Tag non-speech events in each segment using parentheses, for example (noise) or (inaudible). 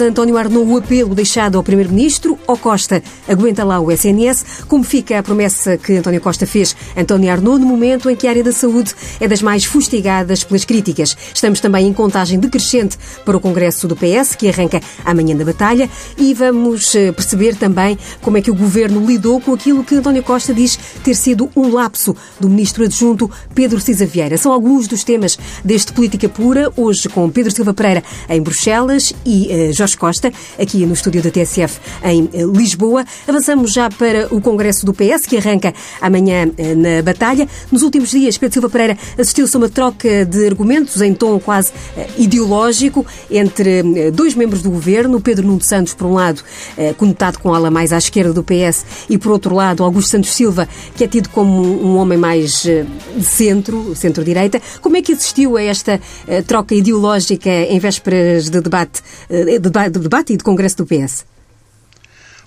A António Arnaud o apelo deixado ao Primeiro-Ministro, ou Costa aguenta lá o SNS. Como fica a promessa que António Costa fez António Arnaud no momento em que a área da saúde é das mais fustigadas pelas críticas? Estamos também em contagem decrescente para o Congresso do PS, que arranca amanhã da batalha, e vamos eh, perceber também como é que o Governo lidou com aquilo que António Costa diz ter sido um lapso do Ministro Adjunto Pedro Cisa Vieira. São alguns dos temas deste Política Pura, hoje com Pedro Silva Pereira em Bruxelas e uh, Jorge Costa, aqui no estúdio da TSF em uh, Lisboa. Avançamos já para o Congresso do PS, que arranca amanhã uh, na batalha. Nos últimos dias, Pedro Silva Pereira assistiu-se a uma troca de argumentos em tom quase ideológico entre dois membros do governo, Pedro Nuno Santos, por um lado, conotado com a ala mais à esquerda do PS, e por outro lado, Augusto Santos Silva, que é tido como um homem mais de centro, centro-direita. Como é que assistiu a esta troca ideológica em vésperas de debate, de debate e de congresso do PS?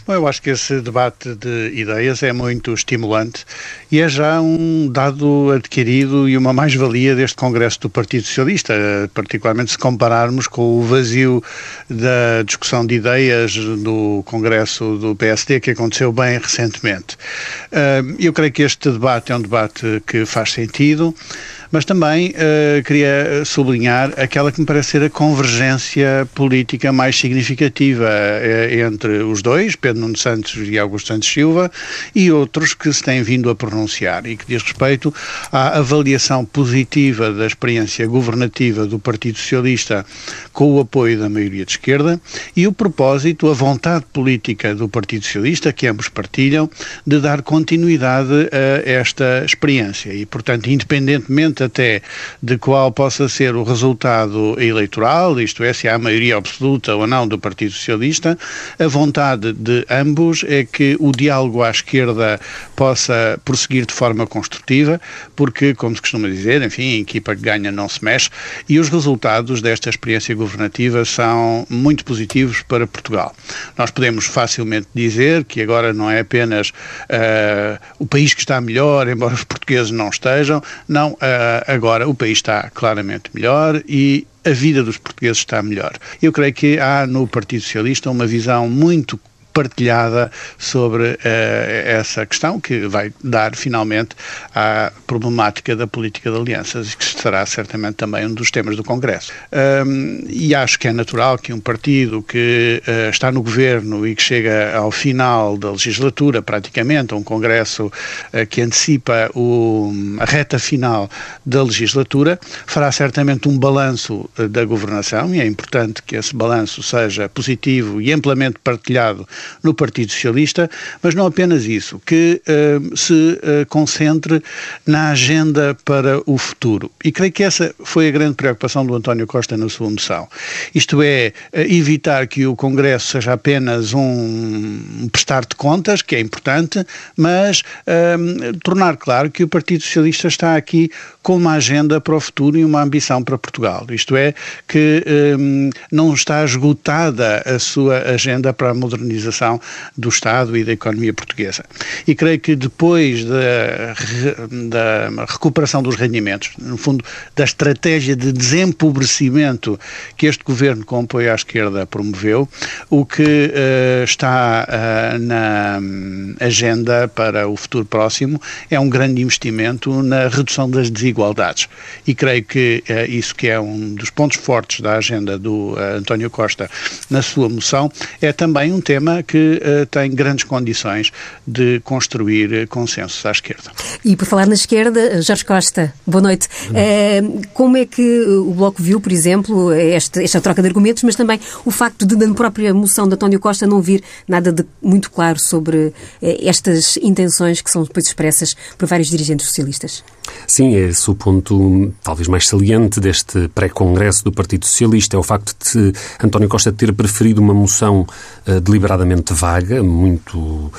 Bom, eu acho que esse debate de ideias é muito estimulante e é já um dado adquirido e uma mais-valia deste Congresso do Partido Socialista, particularmente se compararmos com o vazio da discussão de ideias do Congresso do PSD que aconteceu bem recentemente. Eu creio que este debate é um debate que faz sentido. Mas também uh, queria sublinhar aquela que me parece ser a convergência política mais significativa uh, entre os dois, Pedro Nuno Santos e Augusto Santos Silva, e outros que se têm vindo a pronunciar e que diz respeito à avaliação positiva da experiência governativa do Partido Socialista com o apoio da maioria de esquerda e o propósito, a vontade política do Partido Socialista, que ambos partilham, de dar continuidade a esta experiência. E, portanto, independentemente até de qual possa ser o resultado eleitoral, isto é, se há maioria absoluta ou não do Partido Socialista, a vontade de ambos é que o diálogo à esquerda possa prosseguir de forma construtiva, porque, como se costuma dizer, enfim, a equipa que ganha não se mexe, e os resultados desta experiência governativa são muito positivos para Portugal. Nós podemos facilmente dizer que agora não é apenas uh, o país que está melhor, embora os portugueses não estejam, não, uh, agora o país está claramente melhor e a vida dos portugueses está melhor. Eu creio que há no Partido Socialista uma visão muito partilhada sobre uh, essa questão, que vai dar finalmente à problemática da política de alianças, que será certamente também um dos temas do Congresso. Um, e acho que é natural que um partido que uh, está no governo e que chega ao final da legislatura, praticamente, a um Congresso uh, que antecipa o, a reta final da legislatura, fará certamente um balanço da governação, e é importante que esse balanço seja positivo e amplamente partilhado no Partido Socialista, mas não apenas isso, que uh, se uh, concentre na agenda para o futuro. E creio que essa foi a grande preocupação do António Costa na sua moção. Isto é, uh, evitar que o Congresso seja apenas um prestar de contas, que é importante, mas tornar claro que o Partido Socialista está aqui com uma agenda para o futuro e uma ambição para Portugal. Isto é, que não está esgotada a sua agenda para a modernização do Estado e da economia portuguesa. E creio que depois da, da recuperação dos rendimentos, no fundo, da estratégia de desempobrecimento que este governo, com apoio à esquerda, promoveu, o que uh, está uh, na agenda para o futuro próximo é um grande investimento na redução das desigualdades. E creio que uh, isso que é um dos pontos fortes da agenda do António Costa na sua moção é também um tema que uh, tem grandes condições de construir eh, consensos à esquerda. E por falar na esquerda, Jorge Costa, boa noite. Como é que o Bloco viu, por exemplo, esta, esta troca de argumentos, mas também o facto de, na própria moção de António Costa, não vir nada de muito claro sobre estas intenções que são depois expressas por vários dirigentes socialistas? Sim, é o ponto talvez mais saliente deste pré-congresso do Partido Socialista, é o facto de António Costa ter preferido uma moção uh, deliberadamente vaga, muito uh,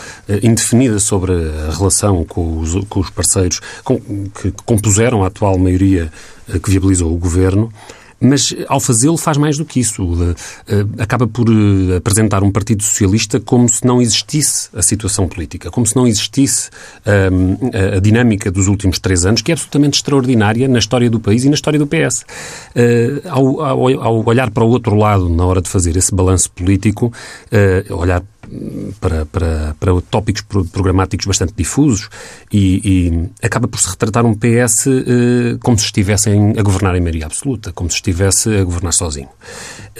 indefinida sobre a relação com os, com os parceiros com, que compuseram a atual maioria uh, que viabilizou o governo, Mas, ao fazê-lo, faz mais do que isso. Acaba por apresentar um Partido Socialista como se não existisse a situação política, como se não existisse a dinâmica dos últimos três anos, que é absolutamente extraordinária na história do país e na história do PS. Ao, ao, ao olhar para o outro lado, na hora de fazer esse balanço político, olhar para, para, para tópicos programáticos bastante difusos e, e acaba por se retratar um PS eh, como se estivessem a governar em maioria absoluta, como se estivesse a governar sozinho.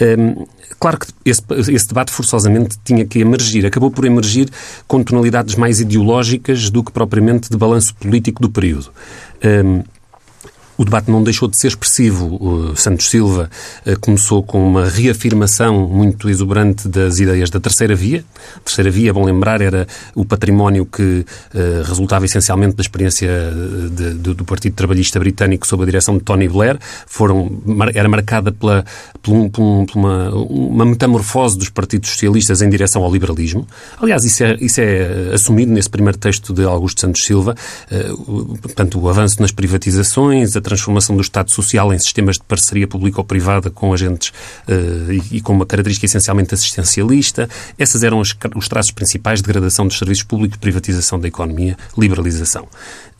Um, claro que esse, esse, debate forçosamente tinha que emergir, acabou por emergir com tonalidades mais ideológicas do que propriamente de balanço político do período. Um, o debate não deixou de ser expressivo. O Santos Silva eh, começou com uma reafirmação muito exuberante das ideias da terceira via. A terceira via, bom lembrar, era o património que uh, resultava essencialmente da experiência de, de, do Partido Trabalhista Britânico sob a direção de Tony Blair. Foram, era marcada pela, por, um, por uma, uma metamorfose dos partidos socialistas em direção ao liberalismo. Aliás, isso é, isso é assumido nesse primeiro texto de Augusto Santos Silva. Portanto, o avanço nas privatizações, a transformação do Estado Social em sistemas de parceria público-privada com agentes uh, e, com uma característica essencialmente assistencialista. Essas eram os, os traços principais de degradação dos serviços públicos, privatização da economia, liberalização.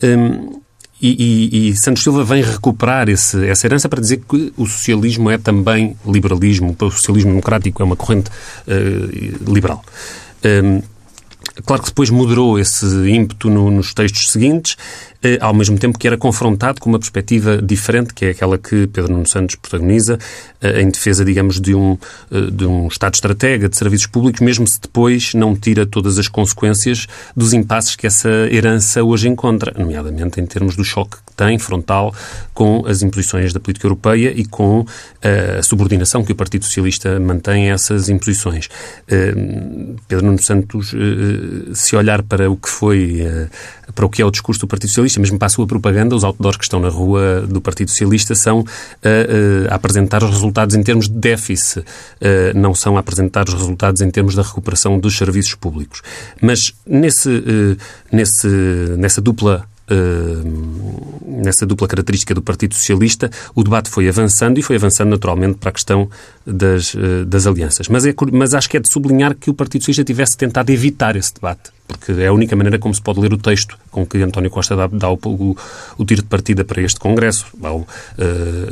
Um, e, e, e, Santos Silva vem recuperar esse, essa herança para dizer que o socialismo é também liberalismo, o socialismo democrático é uma corrente uh, liberal. Um, Claro que depois moderou esse ímpeto no, nos textos seguintes, ao mesmo tempo que era confrontado com uma perspectiva diferente, que é aquela que Pedro Nuno Santos protagoniza, eh, em defesa, digamos, de um, eh, de um Estado estratega de serviços públicos, mesmo se depois não tira todas as consequências dos impasses que essa herança hoje encontra, nomeadamente em termos do choque que tem frontal com as imposições da política europeia e com a subordinação que o Partido Socialista mantém a essas imposições. Pedro Nuno Santos se olhar para o que foi, eh, para o que é o discurso do Partido Socialista, mesmo para a sua propaganda, os outdoors que estão na rua do Partido Socialista são eh, eh, a apresentar os resultados em termos de déficit, não são a apresentar os resultados em termos da recuperação dos serviços públicos. Mas nesse, nesse, nessa dupla Uh, nessa dupla característica do Partido Socialista, o debate foi avançando e foi avançando naturalmente para a questão das, uh, das alianças. Mas, é, mas acho que é de sublinhar que o Partido Socialista tivesse tentado evitar esse debate porque é a única maneira como se pode ler o texto com que António Costa dá, dá o, o, o, tiro de partida para este Congresso, ao uh,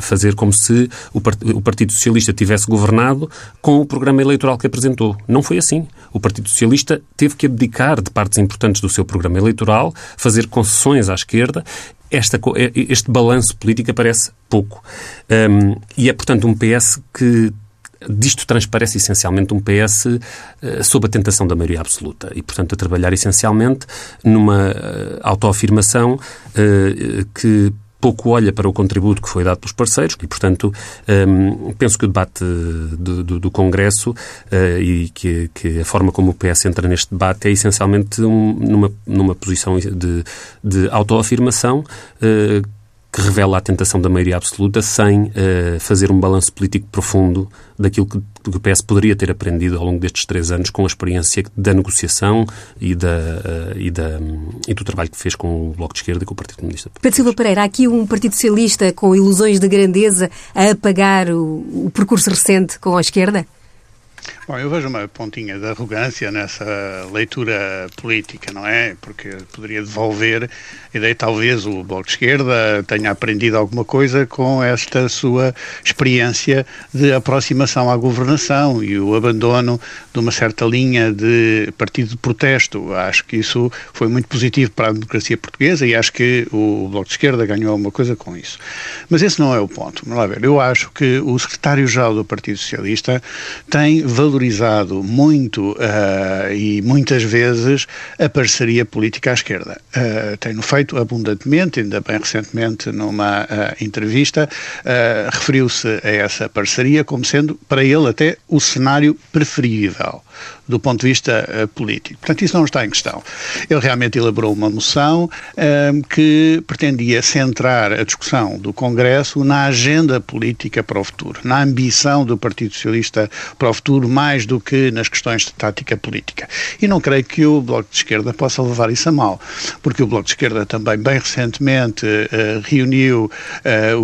fazer como se o, o, Partido Socialista tivesse governado com o programa eleitoral que apresentou. Não foi assim. O Partido Socialista teve que abdicar de partes importantes do seu programa eleitoral, fazer concessões à esquerda esta, este balanço político aparece pouco. Um, e é, portanto, um PS que disto transparece essencialmente um PS uh, eh, sob a tentação da maioria absoluta. E, portanto, a trabalhar essencialmente numa uh, autoafirmação uh, que pouco olha para o contributo que foi dado pelos parceiros e, portanto, um, penso que o debate do, do, do Congresso uh, e que, que, a forma como o PS entra neste debate é essencialmente um, numa, numa posição de, de autoafirmação uh, que revela a tentação da maioria absoluta sem uh, fazer um balanço político profundo daquilo que, que, o PS poderia ter aprendido ao longo destes três anos com a experiência da negociação e, da, uh, e, da, um, e do trabalho que fez com o Bloco de Esquerda e com o Partido Comunista. Pedro Silva Pereira, há aqui um Partido Socialista com ilusões de grandeza a apagar o, o percurso recente com a esquerda? Bom, eu vejo uma pontinha de arrogância nessa leitura política, não é? Porque poderia devolver a ideia, talvez o Bloco de Esquerda tenha aprendido alguma coisa com esta sua experiência de aproximação à governação e o abandono de uma certa linha de partido de protesto. Acho que isso foi muito positivo para a democracia portuguesa e acho que o Bloco de Esquerda ganhou alguma coisa com isso. Mas esse não é o ponto. Vamos lá ver. Eu acho que o secretário-geral do Partido Socialista tem valorizado muito uh, e muitas vezes a parceria política à esquerda. Uh, Tem-no feito abundantemente, ainda bem recentemente numa uh, entrevista, referiu-se a essa parceria como sendo para ele até o cenário preferível do ponto de vista uh, político. Portanto, isso não está em questão. Ele realmente elaborou uma moção uh, que pretendia centrar a discussão do Congresso na agenda política para o futuro, na ambição do Partido Socialista para o futuro, mais do que nas questões de tática política. E não creio que o Bloco de Esquerda possa levar isso a mal, porque o Bloco de Esquerda também, bem recentemente, uh, reuniu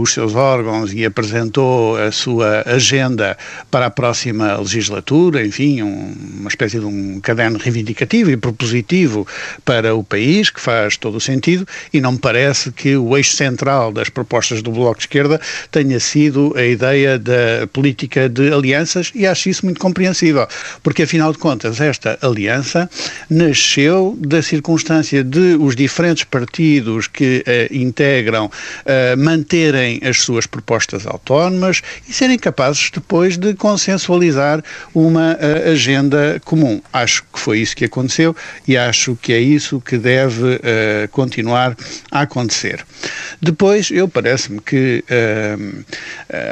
os seus órgãos e apresentou a sua agenda para a próxima legislatura, enfim, um, uma espécie de um caderno reivindicativo e propositivo para o país, que faz todo o sentido, e não me parece que o eixo central das propostas do Bloco de Esquerda tenha sido a ideia da política de alianças, e acho isso muito compreensível, porque afinal de contas esta aliança nasceu da circunstância de os diferentes partidos que uh, integram uh, manterem as suas propostas autónomas e serem capazes depois de consensualizar uma uh, agenda comum. Acho que foi isso que aconteceu e acho que é isso que deve uh, continuar a acontecer. Depois, eu parece-me que uh,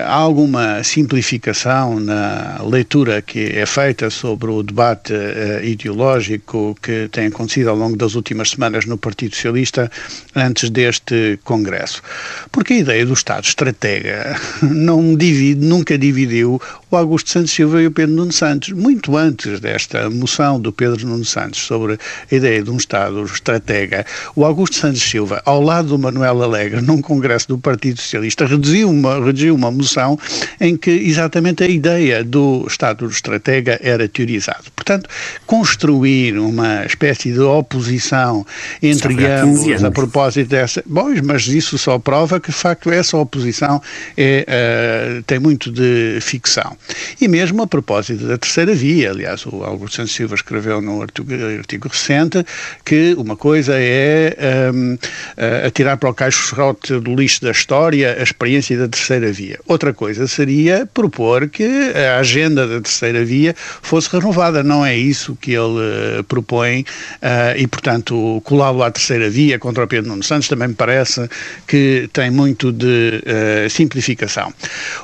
há alguma simplificação na leitura que é feita sobre o debate ideológico que tem acontecido ao longo das últimas semanas no Partido Socialista antes deste Congresso. Porque a ideia do Estado estratega (laughs) não divide, nunca dividiu o Augusto Santos Silva e o Pedro Nuno Santos. Muito antes desta moção do Pedro Nuno Santos sobre a ideia de um Estado estratega, o Augusto Santos Silva, ao lado do Manuel Alegre, num congresso do Partido Socialista, reduziu uma, reduziu uma moção em que exatamente a ideia do Estado estratega era teorizado. Portanto, construir uma espécie de oposição entre ambos a propósito dessa. Bom, mas isso só prova que, de facto, essa oposição é, uh, tem muito de ficção. E mesmo a propósito da terceira via, aliás, o Augusto Silva escreveu num artigo, artigo recente que uma coisa é um, ehm, atirar para o caixote do lixo da história a experiência da terceira via. Outra coisa seria propor que a agenda da terceira via fosse renovada. Não é isso que ele uh, propõe uh, e, portanto, colá-lo à terceira via contra o Pedro Nuno Santos também me parece que tem muito de uh, simplificação.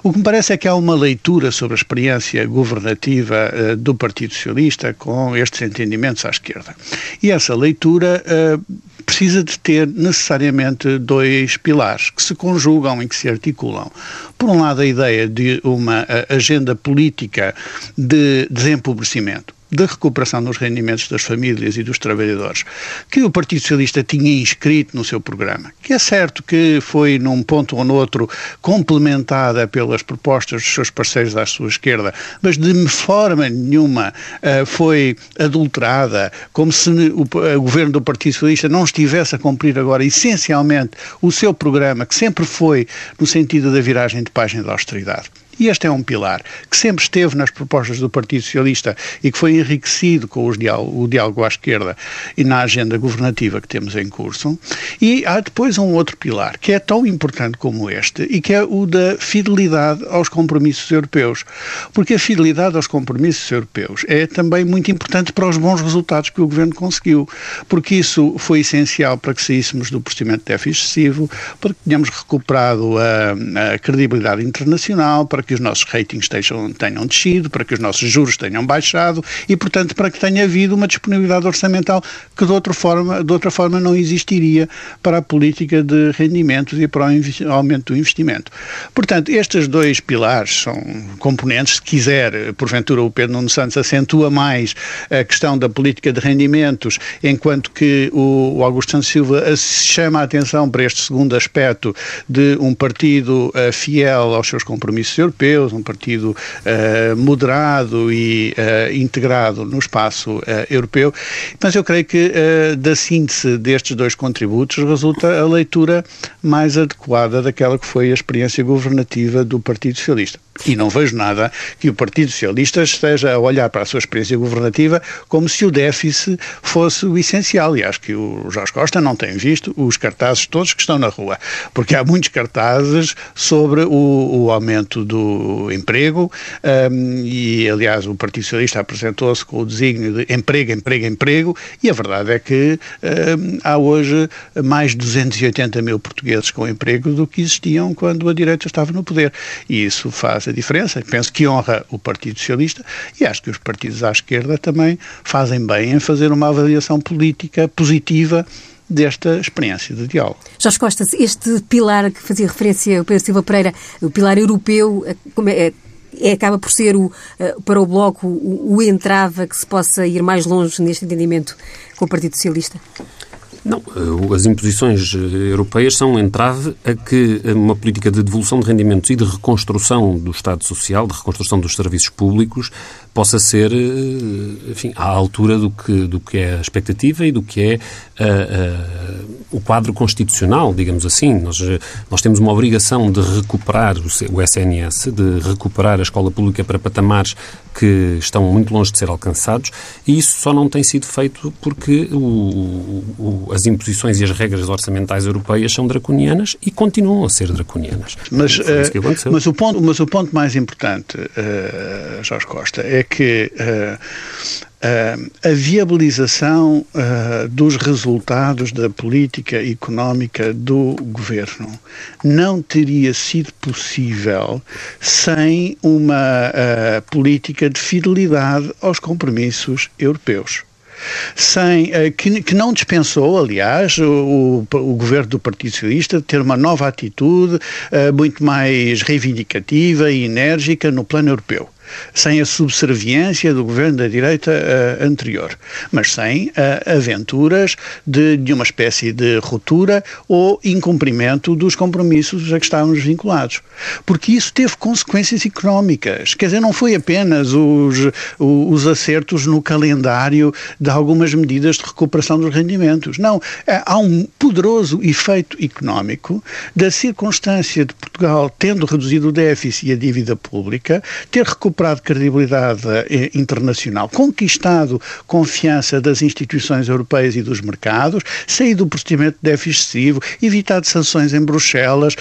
O que me parece é que há uma leitura sobre a experiência governativa uh, do Partido Socialista com estes entendimentos à esquerda. E essa leitura uh, precisa de ter necessariamente dois pilares que se conjugam e que se articulam. Por um lado, a ideia de uma agenda política de desempobrecimento de recuperação dos rendimentos das famílias e dos trabalhadores, que o Partido Socialista tinha inscrito no seu programa, que é certo que foi num ponto ou noutro complementada pelas propostas dos seus parceiros à sua esquerda, mas de forma nenhuma uh, foi adulterada, como se o, o governo do Partido Socialista não estivesse a cumprir agora essencialmente o seu programa, que sempre foi no sentido da viragem de página da austeridade. E este é um pilar que sempre esteve nas propostas do Partido Socialista e que foi enriquecido com diálogo, o diálogo à esquerda e na agenda governativa que temos em curso. E há depois um outro pilar que é tão importante como este e que é o da fidelidade aos compromissos europeus. Porque a fidelidade aos compromissos europeus é também muito importante para os bons resultados que o Governo conseguiu. Porque isso foi essencial para que saíssemos do procedimento de déficit excessivo, para que tenhamos recuperado a, a credibilidade internacional, para que que os nossos ratings tenham, descido, para que os nossos juros tenham baixado e, portanto, para que tenha havido uma disponibilidade orçamental que de outra forma, de outra forma não existiria para a política de rendimentos e para o aumento do investimento. Portanto, estes dois pilares são componentes, se quiser, porventura o Pedro Nuno Santos acentua mais a questão da política de rendimentos, enquanto que o Augusto Santos Silva chama a atenção para este segundo aspecto de um partido uh, fiel aos seus compromissos europeus, europeus, um partido uh, moderado e uh, integrado no espaço uh, europeu, mas eu creio que da síntese destes dois contributos resulta a leitura mais adequada daquela que foi a experiência governativa do Partido Socialista. E não vejo nada que o Partido Socialista esteja a olhar para a sua experiência governativa como se o déficit fosse o essencial. E acho que o Jorge Costa não tem visto os cartazes todos que estão na rua, porque há muitos cartazes sobre o, o aumento do emprego um, e, aliás, o Partido Socialista apresentou-se com o desígnio de emprego, emprego, emprego e a verdade é que um, há hoje mais de 280 mil portugueses com emprego do que existiam quando a direita estava no poder e isso faz a diferença. Penso que honra o Partido Socialista e acho que os partidos à esquerda também fazem bem em fazer uma avaliação política positiva desta experiência de diálogo. Jorge Costa, este pilar que fazia referência o Pedro Silva Pereira, o pilar europeu, é, é, é, acaba por ser o, eh, para o Bloco o, o entrave a que se possa ir mais longe neste entendimento com o Partido Socialista? Não, eh, as imposições eh, europeias são um entrave a que uma política de devolução de rendimentos e de reconstrução do Estado Social, de reconstrução dos serviços públicos, possa ser eh, enfim, à altura do que, do que é a expectativa e do que é uh, uh, o quadro constitucional, digamos assim. Nós, nós temos uma obrigação de recuperar o, SNS, de recuperar a escola pública para patamares que estão muito longe de ser alcançados e isso só não tem sido feito porque o, o, as imposições e as regras orçamentais europeias são draconianas e continuam a ser draconianas. Mas, uh, mas, o, ponto, mas o ponto mais importante, Jorge Costa, é que uh, uh, a viabilização uh, dos resultados da política económica do governo não teria sido possível sem uma política de fidelidade aos compromissos europeus. Sem, que, que, não dispensou, aliás, o, o, governo do Partido Socialista de ter uma nova atitude uh, muito mais reivindicativa e enérgica no plano europeu sem a subserviência do governo da direita uh, anterior, mas sem uh, aventuras de, de uma espécie de ruptura ou incumprimento dos compromissos a que estávamos vinculados. Porque isso teve consequências económicas. Quer dizer, não foi apenas os, os acertos no calendário de algumas medidas de recuperação dos rendimentos. Não. Eh, há um poderoso efeito económico da circunstância de Portugal, tendo reduzido o déficit e a dívida pública, ter recuperado recuperado credibilidade eh, internacional, conquistado confiança das instituições europeias e dos mercados, saído do procedimento de déficit excessivo, evitado sanções em Bruxelas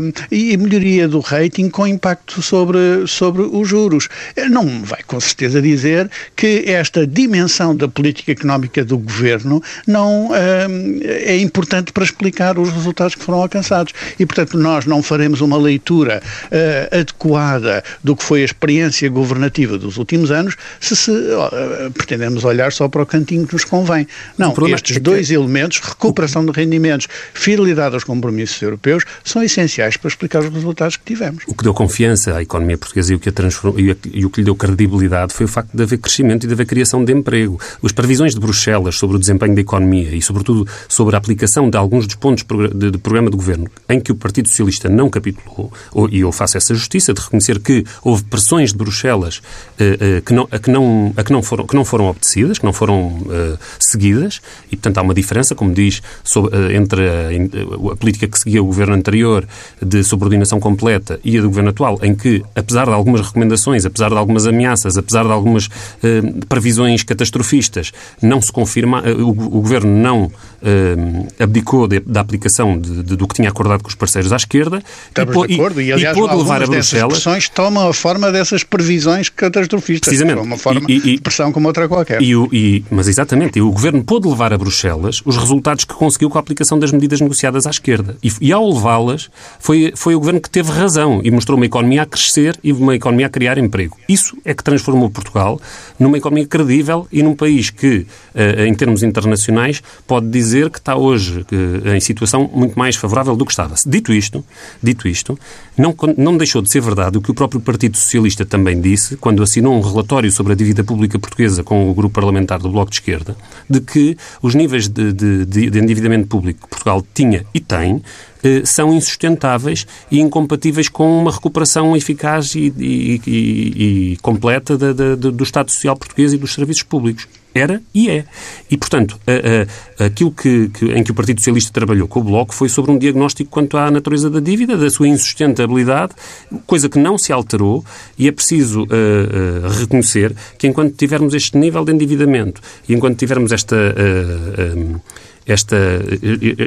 um, e melhoria do rating com impacto sobre, sobre os juros. Eh, não vai com certeza dizer que esta dimensão da política económica do governo não um, é importante para explicar os resultados que foram alcançados. E, portanto, nós não faremos uma leitura uh, adequada do que foi a experiência experiência governativa dos últimos anos se, se uh, pretendemos olhar só para o cantinho que nos convém. Não, estes é dois que... elementos, recuperação de rendimentos, fidelidade aos compromissos europeus, são essenciais para explicar os resultados que tivemos. O que deu confiança à economia portuguesa e o que, a transform... e, a... e o que lhe deu credibilidade foi o facto de haver crescimento e de haver criação de emprego. As previsões de Bruxelas sobre o desempenho da economia e, sobretudo, sobre a aplicação de alguns dos pontos de, de programa de governo em que o Partido Socialista não capitulou, ou, e eu faço essa justiça de reconhecer que houve pressões Bruxelas uh, uh, que, não, a que, não, a que, não foram, que não foram obedecidas, que não foram uh, seguidas, e, portanto, há uma diferença, como diz, sobre, entre a, a, política que seguia o governo anterior de subordinação completa e a do governo atual, em que, apesar de algumas recomendações, apesar de algumas ameaças, apesar de algumas previsões catastrofistas, não se confirma, o, o governo não abdicou de, da aplicação de, de, do que tinha acordado com os parceiros à esquerda Estamos e, de acordo. E, aliás, e pôde levar a Bruxelas. As tomam a forma dessas previsões catastrofistas. Precisamente. Uma forma e, e, de pressão como outra qualquer. E e, mas exatamente, e o Governo pôde levar a Bruxelas os resultados que conseguiu com a aplicação das medidas negociadas à esquerda. E, e ao levá-las, foi, foi o Governo que teve razão e mostrou uma economia a crescer e uma economia a criar emprego. Isso é que transformou Portugal numa economia credível e num país que, eh, em termos internacionais, pode dizer que está hoje eh, em situação muito mais favorável do que estava. Dito isto, dito isto não, não deixou de ser verdade o que o próprio Partido Socialista também disse, quando assinou um relatório sobre a dívida pública portuguesa com o grupo parlamentar do Bloco de Esquerda, de que os níveis de, de, de endividamento público que Portugal tinha e tem são insustentáveis e incompatíveis com uma recuperação eficaz e, e, e, e completa da, da, do Estado Social português e dos serviços públicos. Era e é. E, portanto, aquilo que, que, em que o Partido Socialista trabalhou com o Bloco foi sobre um diagnóstico quanto à natureza da dívida, da sua insustentabilidade, coisa que não se alterou e é preciso uh, uh, reconhecer que enquanto tivermos este nível de endividamento e enquanto tivermos esta... Esta,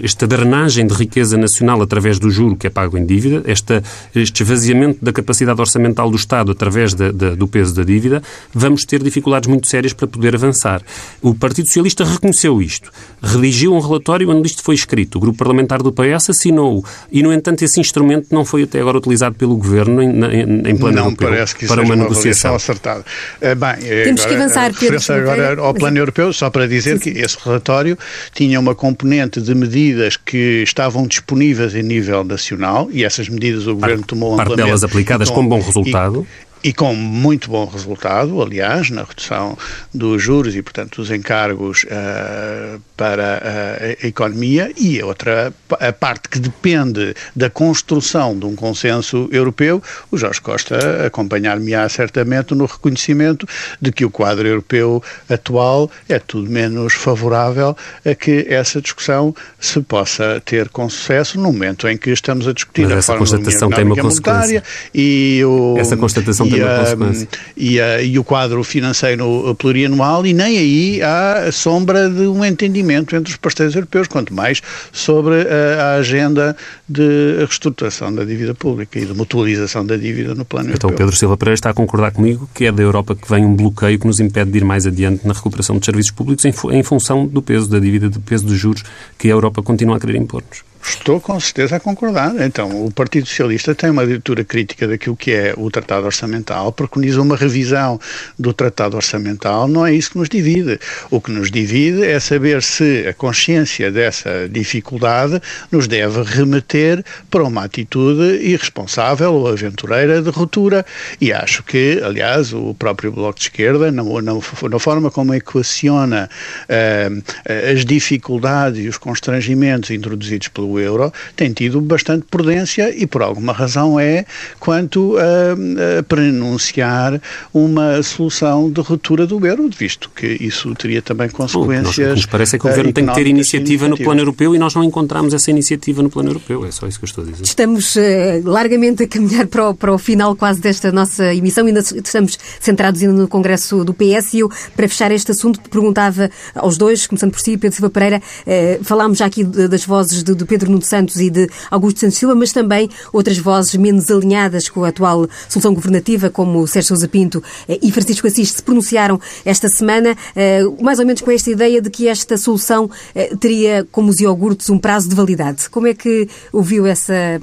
esta drenagem de riqueza nacional através do juro que é pago em dívida, esta, este esvaziamento da capacidade orçamental do Estado através da, da, do peso da dívida, vamos ter dificuldades muito sérias para poder avançar. O Partido Socialista reconheceu isto, redigiu um relatório onde isto foi escrito. O Grupo Parlamentar do PS assinou e, no entanto, esse instrumento não foi até agora utilizado pelo Governo em, em, em plano não europeu parece que para uma, uma negociação acertada. Eh, bem, Temos agora, que avançar, Pedro. agora ao plano europeu, só para dizer sim, sim. que esse relatório tinha uma componente de medidas que estavam disponíveis em nível nacional e essas medidas o Governo tomou parte amplamente. Parte delas aplicadas com, com bom resultado. E, com muito bom resultado, aliás, na redução dos juros e, portanto, dos encargos uh, para a, a, economia e a outra a parte que depende da construção de um consenso europeu, o Jorge Costa acompanhar-me-á certamente no reconhecimento de que o quadro europeu atual é tudo menos favorável a que essa discussão se possa ter com sucesso no momento em que estamos a discutir Mas a essa forma constatação tem uma consequência. e o, essa constatação e, a, e, a, e, o quadro financeiro plurianual e nem aí há sombra de um entendimento entre os parceiros europeus, quanto mais sobre a, a agenda de reestruturação da dívida pública e de mutualização da dívida no plano então, europeu. Então Pedro Silva Pereira está a concordar comigo que é da Europa que vem um bloqueio que nos impede de ir mais adiante na recuperação dos serviços públicos em, em função do peso da dívida, do peso dos juros que a Europa continua a querer impor-nos. Estou com certeza a concordar. Então, o Partido Socialista tem uma leitura crítica daquilo que é o Tratado Orçamental, preconiza uma revisão do Tratado Orçamental, não é isso que nos divide. O que nos divide é saber se a consciência dessa dificuldade nos deve remeter para uma atitude irresponsável ou aventureira de ruptura. E acho que, aliás, o próprio Bloco de Esquerda, na, na, na forma como equaciona uh, as dificuldades e os constrangimentos introduzidos pelo o euro, tem tido bastante prudência e por alguma razão é quanto a, a pronunciar uma solução de ruptura do euro, visto que isso teria também consequências. Bom, nos parece é que o governo tem que ter iniciativa no plano europeu e nós não encontramos essa iniciativa no plano europeu. É só isso que eu estou a dizer. Estamos uh, largamente a caminhar para o, para o final quase desta nossa emissão. Ainda estamos centrados ainda no Congresso do PS e eu, para fechar este assunto, perguntava aos dois, começando por si, Pedro Silva Pereira, uh, falámos já aqui das vozes do, do Pedro Nuno Santos e de Augusto Santos Silva, mas também outras vozes menos alinhadas com a atual solução governativa, como Sérgio Sousa Pinto eh, e Francisco Assis, se pronunciaram esta semana, eh, mais ou menos com esta ideia de que esta solução eh, teria, como os iogurtes, um prazo de validade. Como é que ouviu essa,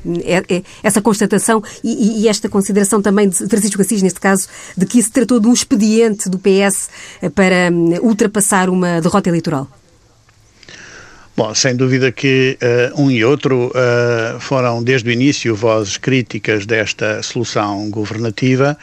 essa constatação e, e esta consideração também de Francisco Assis, neste caso, de que isso tratou de um expediente do PS para hum, ultrapassar uma derrota eleitoral? Bom, sem dúvida que uh, um e outro uh, foram desde o início vozes críticas desta solução governativa.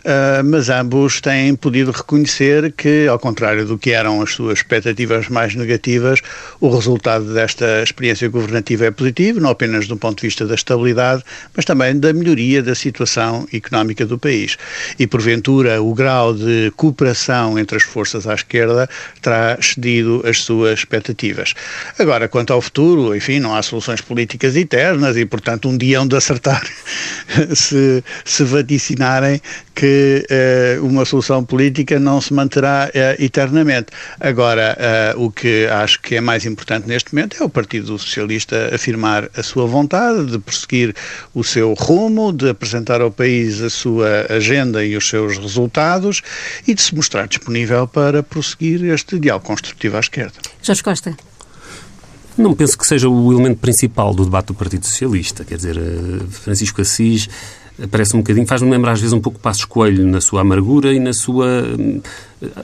Uh, mas ambos têm podido reconhecer que, ao contrário do que eram as suas expectativas mais negativas, o resultado desta experiência governativa é positivo, não apenas do ponto de vista da estabilidade, mas também da melhoria da situação económica do país. E, porventura, o grau de cooperação entre as forças à esquerda terá excedido as suas expectativas. Agora, quanto ao futuro, enfim, não há soluções políticas eternas e, portanto, um dia hão de acertar (laughs) se, se vaticinarem que uh, uma solução política não se manterá uh, eternamente. Agora, uh, o que acho que é mais importante neste momento é o Partido Socialista afirmar a sua vontade de prosseguir o seu rumo, de apresentar ao país a sua agenda e os seus resultados e de se mostrar disponível para prosseguir este diálogo construtivo à esquerda. Jorge Costa. Não penso que seja o elemento principal do debate do Partido Socialista. Quer dizer, Francisco Assis parece um bocadinho, faz-me lembrar às vezes um pouco Passos Coelho na sua amargura e na sua hum,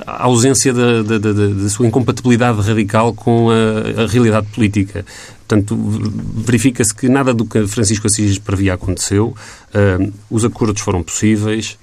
ausência da, da, da, da sua incompatibilidade radical com a, a realidade política. Portanto, verifica-se que nada do que Francisco Assis previa aconteceu, uh, os acordos foram possíveis,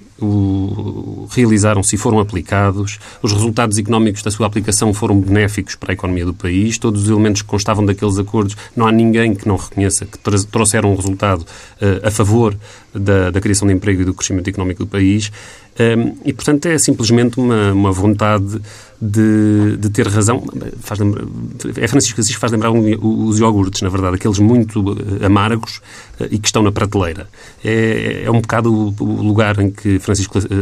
realizaram-se e foram aplicados, os resultados económicos da sua aplicação foram benéficos para a economia do país, todos os elementos que constavam daqueles acordos, não há ninguém que não reconheça que trouxeram um resultado uh, a favor da, da, criação de emprego e do crescimento económico do país. Um, e, portanto, é simplesmente uma, uma vontade de, de, ter razão. Faz é Francisco Assis que faz lembrar um, os iogurtes, na verdade, aqueles muito eh, amargos uh, e que estão na prateleira. É, é um bocado o, o lugar em que Francisco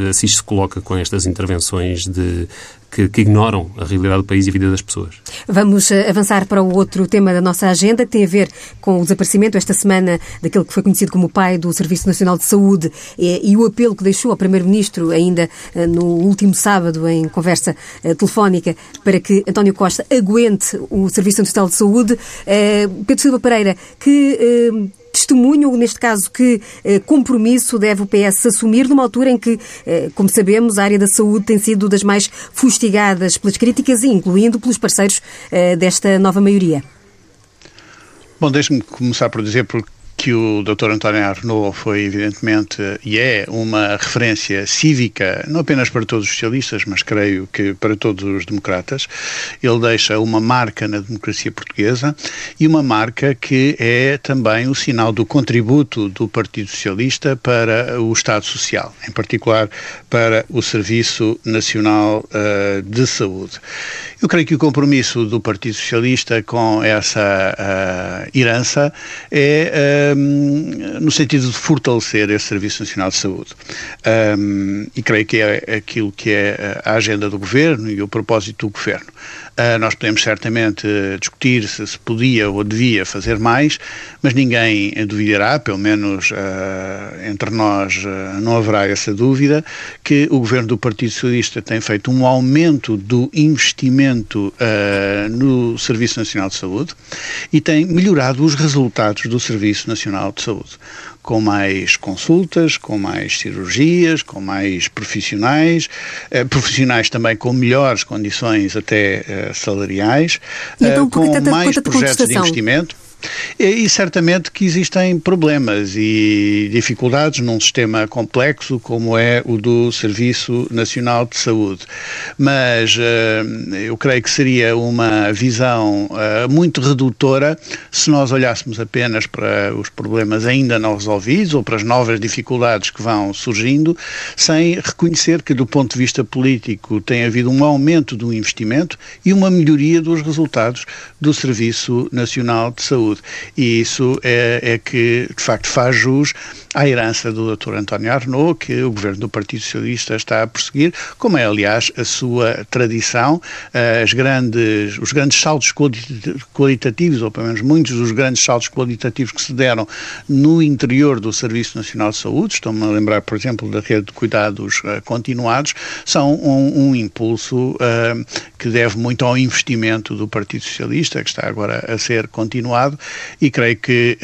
Assis se coloca com estas intervenções de que, que, ignoram a realidade do país e a vida das pessoas. Vamos eh, avançar para o outro tema da nossa agenda, que tem a ver com o desaparecimento esta semana daquele que foi conhecido como o pai do Serviço Nacional de Saúde e, e o apelo que deixou ao Primeiro-Ministro ainda eh, no último sábado em conversa eh, telefónica para que António Costa aguente o Serviço Nacional de Saúde. Pedro Silva Pereira, que testemunho, neste caso, que eh, compromisso deve o PS assumir numa altura em que, eh, como sabemos, a área da saúde tem sido das mais fustigadas pelas críticas, incluindo pelos parceiros eh, desta nova maioria? Bom, deixe-me começar por dizer porque que o Dr. António Arnaud foi, evidentemente, e é uma referência cívica, não apenas para todos os socialistas, mas creio que para todos os democratas. Ele deixa uma marca na democracia portuguesa e uma marca que é também o sinal do contributo do Partido Socialista para o Estado Social, em particular para o Serviço Nacional uh, de Saúde. Eu creio que o compromisso do Partido Socialista com essa uh, herança é. Uh, um, no sentido de fortalecer esse Serviço Nacional de Saúde. Um, e creio que é aquilo que é a agenda do Governo e o propósito do Governo. Uh, nós podemos certamente discutir se se podia ou devia fazer mais, mas ninguém duvidará, pelo menos uh, entre nós uh, não haverá essa dúvida, que o governo do Partido Socialista tem feito um aumento do investimento no Serviço Nacional de Saúde e tem melhorado os resultados do Serviço Nacional de Saúde com mais consultas, com mais cirurgias, com mais profissionais, eh, profissionais também com melhores condições até eh, salariais, então, eh, com mais projetos de investimento. E, e, certamente que existem problemas e dificuldades num sistema complexo como é o do Serviço Nacional de Saúde. Mas uh, eu creio que seria uma visão uh, muito redutora se nós olhássemos apenas para os problemas ainda não resolvidos ou para as novas dificuldades que vão surgindo, sem reconhecer que, do ponto de vista político, tem havido um aumento do investimento e uma melhoria dos resultados do Serviço Nacional de Saúde saúde. E isso é, é que, de facto, faz jus à herança do Dr. António Arnaud, que o governo do Partido Socialista está a perseguir, como é, aliás, a sua tradição, as grandes, os grandes saltos qualitativos, ou pelo menos muitos dos grandes saltos qualitativos que se deram no interior do Serviço Nacional de Saúde, estou-me a lembrar, por exemplo, da rede de cuidados uh, continuados, são um, um impulso uh, que deve muito ao investimento do Partido Socialista, que está agora a ser continuado, e creio que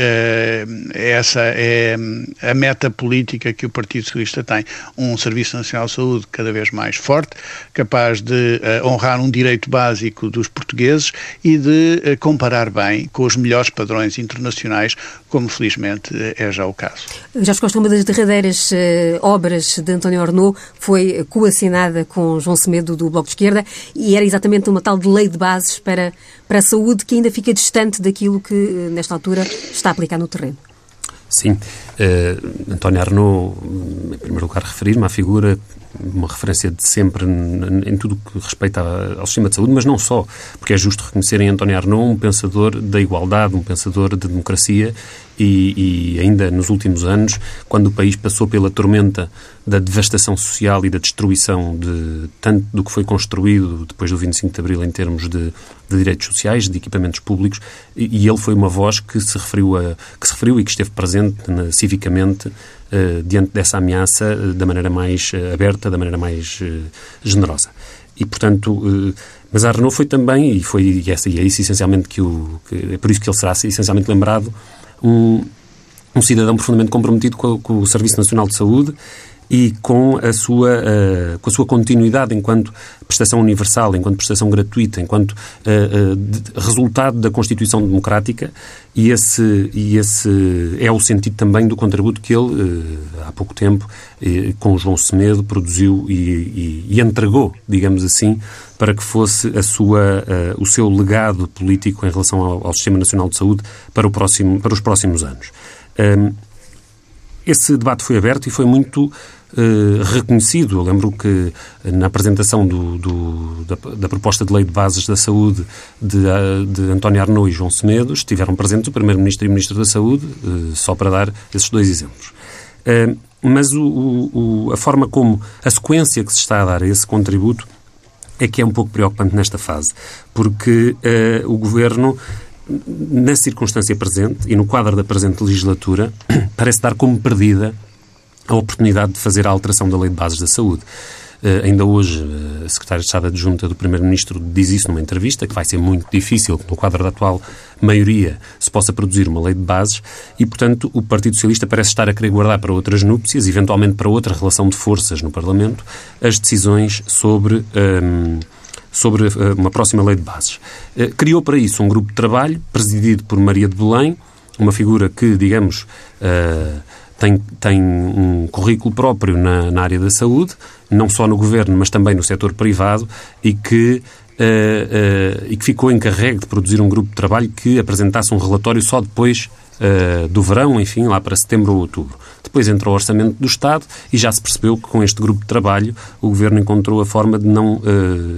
essa é a meta política que o Partido Socialista tem. Um Serviço Nacional de Saúde cada vez mais forte, capaz de uh, honrar um direito básico dos portugueses e de uh, comparar bem com os melhores padrões internacionais, como felizmente é já o caso. Já Costa, uma das derradeiras obras de António Arnaud foi coassinada com João Semedo do Bloco de Esquerda e era exatamente uma tal de lei de bases para, para a saúde que ainda fica distante daquilo que, nesta altura, está a aplicar no terreno. Sim. Uh, António Arnaud, em primeiro lugar, referir-me à figura, uma referência de sempre em tudo que respeita ao sistema de saúde, mas não só, porque é justo reconhecer em António Arnaud um pensador da igualdade, um pensador de democracia e, e, ainda nos últimos anos, quando o país passou pela tormenta da devastação social e da destruição de tanto do que foi construído depois do 25 de Abril em termos de, de direitos sociais, de equipamentos públicos, e, ele foi uma voz que se referiu, a, que se referiu e que esteve presente na, civicamente uh, diante dessa ameaça uh, da maneira mais uh, aberta, da maneira mais generosa. E, portanto, mas a Renault foi também, e foi e essa, e é isso essencialmente que, o, que é por isso que ele será essencialmente lembrado, um, um cidadão profundamente comprometido com, com, o Serviço Nacional de Saúde e com a sua, uh, com a sua continuidade enquanto prestação universal, enquanto prestação gratuita, enquanto uh, uh, resultado da Constituição Democrática e esse, e esse é o sentido também do contributo que ele, há pouco tempo, com João Semedo, produziu e, e, e, entregou, digamos assim, para que fosse a sua, o seu legado político em relação ao, ao Sistema Nacional de Saúde para, o próximo, para os próximos anos. Um, esse debate foi aberto e foi muito Uh, reconhecido. Eu lembro que na apresentação do, do, da, da, proposta de lei de bases da saúde de, de António Arnaud e João Semedo estiveram presentes o Primeiro-Ministro e o Ministro da Saúde, só para dar esses dois exemplos. Mas o, o, a forma como, a sequência que se está a dar a esse contributo é que é um pouco preocupante nesta fase, porque o Governo, na circunstância presente e no quadro da presente legislatura, (clears throat) parece dar como perdida a oportunidade de fazer a alteração da Lei de Bases da Saúde. Uh, ainda hoje, uh, a Secretária de Estado Adjunta do Primeiro-Ministro diz isso numa entrevista, que vai ser muito difícil, no quadro da atual maioria, se possa produzir uma lei de bases e, portanto, o Partido Socialista parece estar a querer guardar para outras núpcias, eventualmente para outra relação de forças no Parlamento, as decisões sobre. Um, sobre uh, uma próxima lei de bases. criou para isso um grupo de trabalho presidido por Maria de Belém, uma figura que, digamos, tem, tem um currículo próprio na, na área da saúde, não só no governo, mas também no setor privado, e que e que ficou encarregue de produzir um grupo de trabalho que apresentasse um relatório só depois do verão, enfim, lá para setembro ou outubro. Depois entrou o Orçamento do Estado e já se percebeu que com este grupo de trabalho o Governo encontrou a forma de não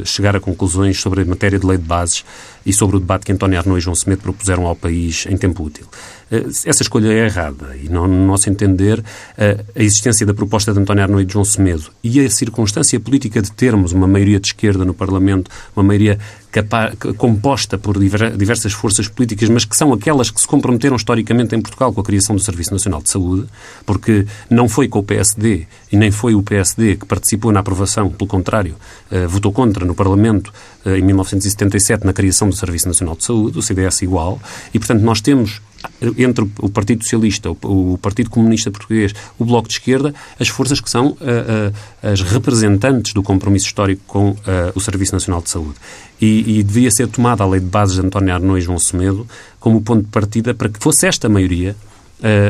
chegar a conclusões sobre a matéria de lei de bases e sobre o debate que António Arnoux e João Semedo propuseram ao país em tempo útil. Eh, essa escolha é errada e, no nosso entender, eh, a existência da proposta de António Arnoux e de João Semedo e a circunstância política de termos uma maioria de esquerda no Parlamento, uma maioria composta por diversas forças políticas, mas que são aquelas que se comprometeram historicamente em Portugal com a criação do Serviço Nacional de Saúde, porque não foi com o PSD e nem foi o PSD que participou na aprovação, pelo contrário, eh, votou contra no Parlamento em 1977 na criação do Serviço Nacional de Saúde, o CDS igual, e portanto nós temos entre o Partido Socialista, o Partido Comunista Português, o Bloco de Esquerda, as forças que são uh, uh, as representantes do compromisso histórico com uh, o Serviço Nacional de Saúde. E, e, devia ser tomada a lei de bases de António Arnoux e João Semedo como ponto de partida para que fosse esta maioria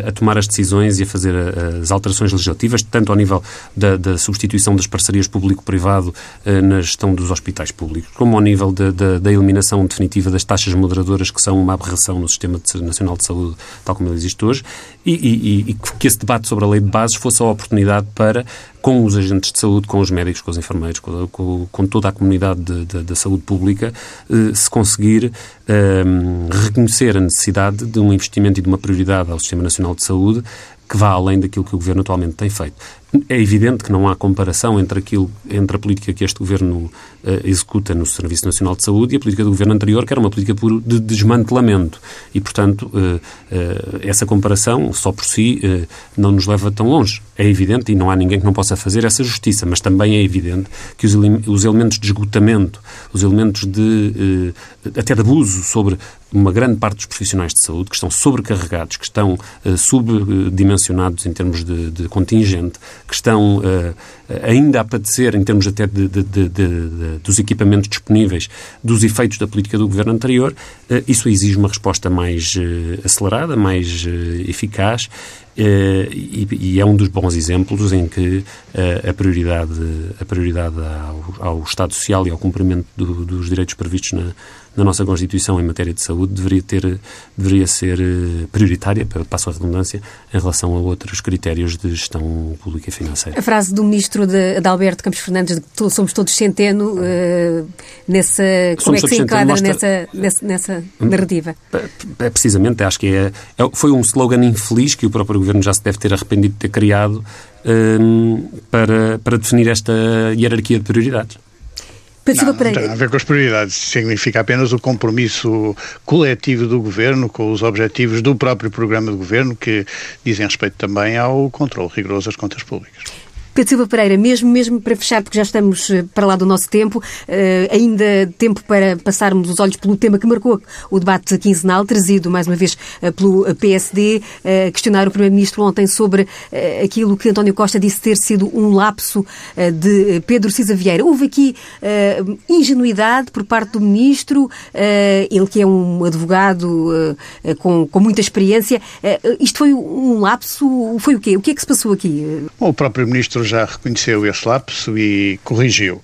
a, tomar as decisões e a fazer as alterações legislativas, tanto ao nível da, da substituição das parcerias público-privado eh, na gestão dos hospitais públicos, como ao nível da, da, da, eliminação definitiva das taxas moderadoras, que são uma aberração no Sistema Nacional de Saúde, tal como ele existe hoje, e, e, e que esse debate sobre a lei de bases fosse a oportunidade para com os agentes de saúde, com os médicos, com os enfermeiros, com, com, com toda a comunidade da saúde pública, eh, se conseguir eh, reconhecer a necessidade de um investimento e de uma prioridade ao Sistema Nacional de Saúde que vá além daquilo que o Governo atualmente tem feito. É evidente que não há comparação entre, aquilo, entre a política que este Governo uh, executa no Serviço Nacional de Saúde e a política do Governo anterior, que era uma política por, de desmantelamento. E, portanto, uh, uh, essa comparação, só por si, não nos leva tão longe. É evidente, e não há ninguém que não possa fazer essa justiça, mas também é evidente que os, os elementos de esgotamento, os elementos de, até de abuso sobre uma grande parte dos profissionais de saúde, que estão sobrecarregados, que estão subdimensionados em termos de, de contingente, que estão uh, ainda a padecer, em termos até de, de, dos equipamentos disponíveis, dos efeitos da política do governo anterior, uh, isso exige uma resposta mais uh, acelerada, mais eficaz. E, e, é um dos bons exemplos em que a prioridade, a prioridade ao, ao Estado Social e ao cumprimento do, dos direitos previstos na, na nossa Constituição em matéria de saúde deveria, ter, deveria ser eh, prioritária, passo a redundância, em relação a outros critérios de gestão pública e financeira. A frase do Ministro de, de Alberto Campos Fernandes de que somos todos centeno, uh, nessa, como é que se enquadra mostra... nessa, nessa, nessa narrativa? É, precisamente, acho que é, é, foi um slogan infeliz que o próprio Governo já se deve ter arrependido de ter criado um, ehm, para, para definir esta hierarquia de prioridades. Não, não tem a ver com as prioridades. Significa apenas o compromisso coletivo do Governo com os objetivos do próprio programa de Governo que dizem respeito também ao controle rigoroso das contas públicas. Pedro Silva Pereira, mesmo, mesmo para fechar, porque já estamos eh, para lá do nosso tempo, uh, ainda tempo para passarmos os olhos pelo tema que marcou o debate quinzenal, trazido mais uma vez uh, pelo PSD, questionar o Primeiro-Ministro ontem sobre aquilo que António Costa disse ter sido um lapso de Pedro Cisa Vieira. Houve aqui ingenuidade por parte do Ministro, ele que é um advogado com, com muita experiência. isto foi um lapso? Foi o quê? O que é que se passou aqui? Bom, o próprio Ministro já reconheceu esse lapso e corrigiu.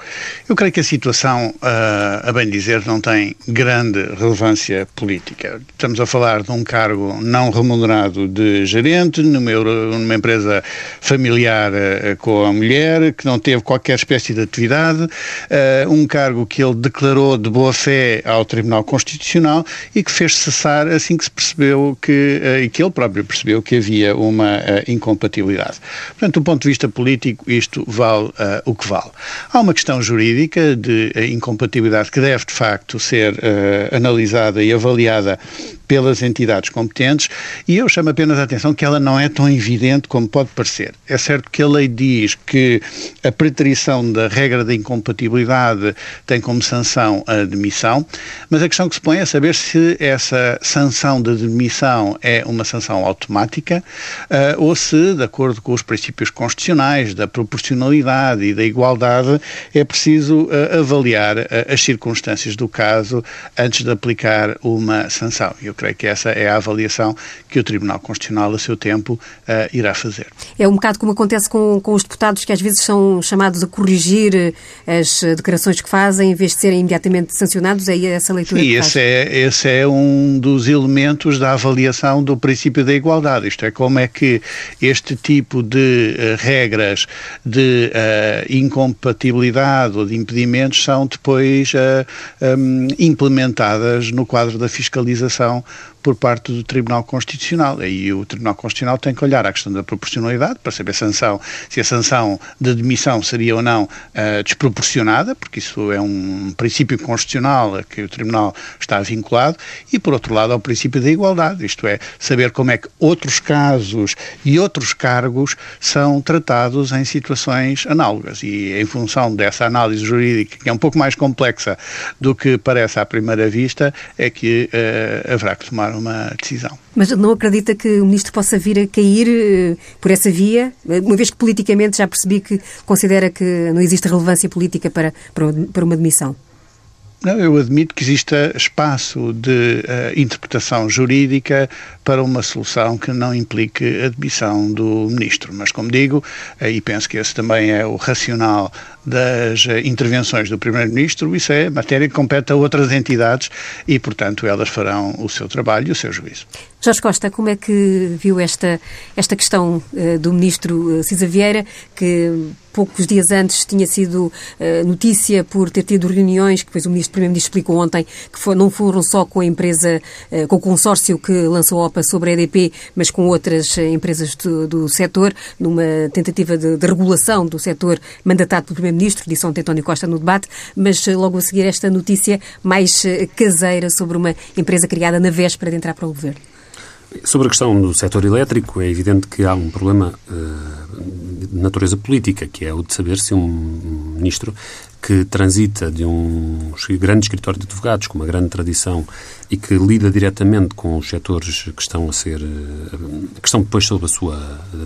Eu creio que a situação, a bem dizer, não tem grande relevância política. Estamos a falar de um cargo não remunerado de gerente numa, empresa familiar eh, com a mulher, que não teve qualquer espécie de atividade, eh, um cargo que ele declarou de boa fé ao Tribunal Constitucional e que fez cessar assim que se percebeu que, e que ele próprio percebeu que havia uma incompatibilidade. Portanto, do ponto de vista político, político, isto vale uh, o que vale. Há uma questão jurídica de incompatibilidade que deve, de facto, ser uh, analisada e avaliada pelas entidades competentes e eu chamo apenas a atenção que ela não é tão evidente como pode parecer. É certo que a lei diz que a preterição da regra da incompatibilidade tem como sanção a demissão, mas a questão que se põe é saber se essa sanção de demissão é uma sanção automática uh, ou se, de acordo com os princípios constitucionais da proporcionalidade e da igualdade, é preciso uh, avaliar uh, as circunstâncias do caso antes de aplicar uma sanção. Eu creio que essa é a avaliação que o Tribunal Constitucional, a seu tempo, uh, irá fazer. É um bocado como acontece com, com os deputados que às vezes são chamados a corrigir eh, as declarações que fazem em vez de serem imediatamente sancionados. É essa leitura Sim, esse é, esse é um dos elementos da avaliação do princípio da igualdade. Isto é, como é que este tipo de uh, de uh, incompatibilidade ou de impedimentos são depois um, implementadas no quadro da fiscalização por parte do Tribunal Constitucional. Aí o Tribunal Constitucional tem que olhar a questão da proporcionalidade para saber sanção, se a sanção de demissão seria ou não uh, desproporcionada, porque isso é um princípio constitucional a que o Tribunal está vinculado, e por outro lado ao princípio da igualdade, isto é, saber como é que outros casos e outros cargos são tratados em situações análogas. E em função dessa análise jurídica, que é um pouco mais complexa do que parece à primeira vista, é que uh, haverá que tomar uma decisão. Mas não acredita que o Ministro possa vir a cair eh, por essa via, uma vez que politicamente já percebi que considera que não existe relevância política para, para uma demissão? Não, eu admito que exista espaço de uh, interpretação jurídica para uma solução que não implique a demissão do ministro. Mas, como digo, e penso que esse também é o racional das intervenções do primeiro-ministro, isso é matéria que compete a outras entidades e, portanto, elas farão o seu trabalho e o seu juízo. Jorge Costa, como é que viu esta, esta questão do ministro Cisa Vieira, que poucos dias antes tinha sido uh, notícia por ter tido reuniões, que depois o Ministro Primeiro-Ministro explicou ontem, que não foram só com a empresa, com o consórcio que lançou a OPA sobre a EDP, mas com outras uh, empresas do, do setor, numa tentativa de, de, regulação do setor mandatado pelo Primeiro-Ministro, disse ontem António Costa no debate, mas logo a seguir esta notícia mais caseira sobre uma empresa criada na véspera de entrar para o Governo. Sobre a questão do setor elétrico, é evidente que há um problema uh, de natureza política, que é o de saber se um ministro que transita de um grande escritório de advogados com uma grande tradição e que lida diretamente com os setores que estão a ser eh, que estão depois sob a sua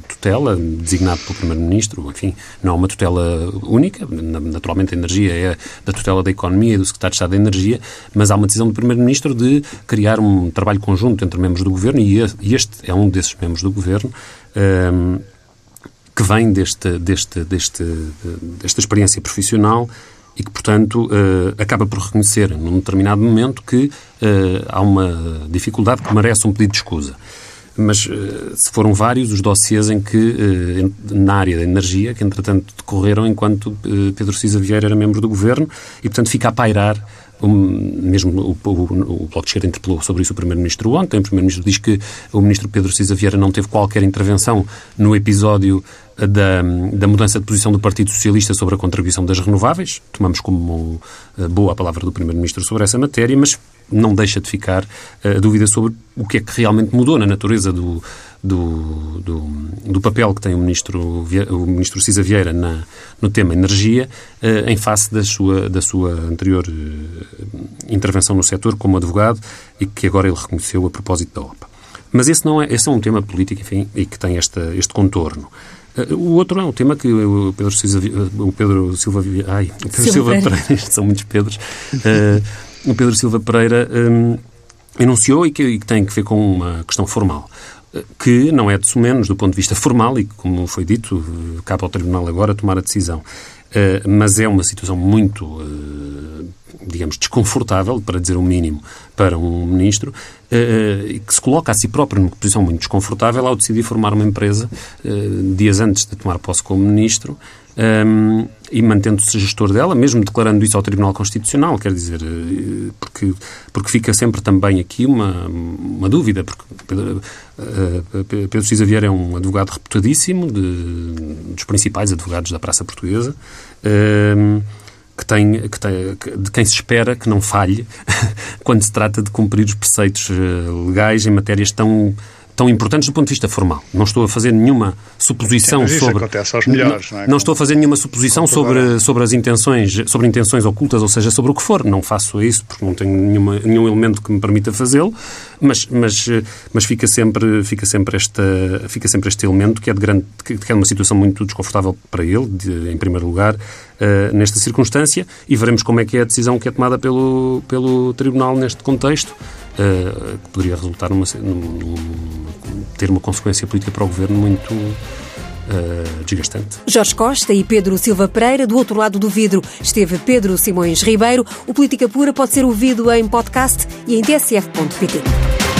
tutela, designado pelo Primeiro-Ministro, enfim, não uma tutela única, naturalmente a energia é da tutela da economia e do Secretário de Estado da Energia, mas há uma decisão do Primeiro-Ministro de criar um trabalho conjunto entre membros do Governo e este é um desses membros do Governo um, ehm, que vem deste, deste, deste, desta experiência profissional e que, portanto, uh, acaba por reconhecer, num determinado momento, que uh, há uma dificuldade que merece um pedido de escusa. Mas se foram vários os dossiês em que, na área da energia, que entretanto decorreram enquanto Pedro Cisa Vieira era membro do governo, e portanto fica a pairar um, mesmo o, o, o Bloco de Esquerda interpelou sobre isso o Primeiro-Ministro ontem. O Primeiro-Ministro diz que o Ministro Pedro Cisa Vieira não teve qualquer intervenção no episódio da, da, mudança de posição do Partido Socialista sobre a contribuição das renováveis. Tomamos como boa a palavra do Primeiro-Ministro sobre essa matéria, mas não deixa de ficar uh, a dúvida sobre o que é que realmente mudou na natureza do, do, do, do papel que tem o Ministro, o ministro Cisa Vieira na, no tema energia, uh, em face da sua, da sua anterior intervenção no setor como advogado e que agora ele reconheceu a propósito da OPA. Mas esse, não é, esse é um tema político, enfim, e que tem esta, este contorno. Eh, o outro é um tema que o Pedro, Silva, o Pedro Silva, ai, o Pedro Silva, Pereira, Pereira (laughs) são muitos Pedros, o Pedro Silva Pereira um, enunciou e que, e que, tem que ver com uma questão formal, eh, que não é de menos do ponto de vista formal e que, como foi dito, cabe ao Tribunal agora tomar a decisão. Uh, mas é uma situação muito, uh, digamos, desconfortável, para dizer o mínimo, para um ministro, uh, que se coloca a si próprio numa posição muito desconfortável ao decidir formar uma empresa dias antes de tomar posse como ministro um, e mantendo-se gestor dela, mesmo declarando isso ao Tribunal Constitucional, quer dizer, eh, porque, porque fica sempre também aqui uma, uma dúvida, porque Pedro, uh, Pedro Cisa Vieira é um advogado reputadíssimo, de, dos principais advogados da praça portuguesa, uh, que tem, que tem, de quem se espera que não falhe (laughs) quando se trata de cumprir os preceitos legais em matérias tão tão importantes do ponto de vista formal. Não estou a fazer nenhuma suposição Sim, sobre acontece aos não, é? não estou a fazer nenhuma suposição sobre sobre as intenções, sobre intenções ocultas, ou seja, sobre o que for. Não faço isso porque não tenho nenhuma, nenhum elemento que me permita fazê-lo, mas mas mas fica sempre fica sempre esta fica sempre este elemento que é de grande que é uma situação muito desconfortável para ele, de, em primeiro lugar, uh, nesta circunstância e veremos como é que é a decisão que é tomada pelo pelo tribunal neste contexto. Uh, que poderia resultar numa, num, ter uma consequência política para o governo muito uh, desgastante. Jorge Costa e Pedro Silva Pereira, do outro lado do vidro, esteve Pedro Simões Ribeiro. O Política Pura pode ser ouvido em podcast e em tsf.pt.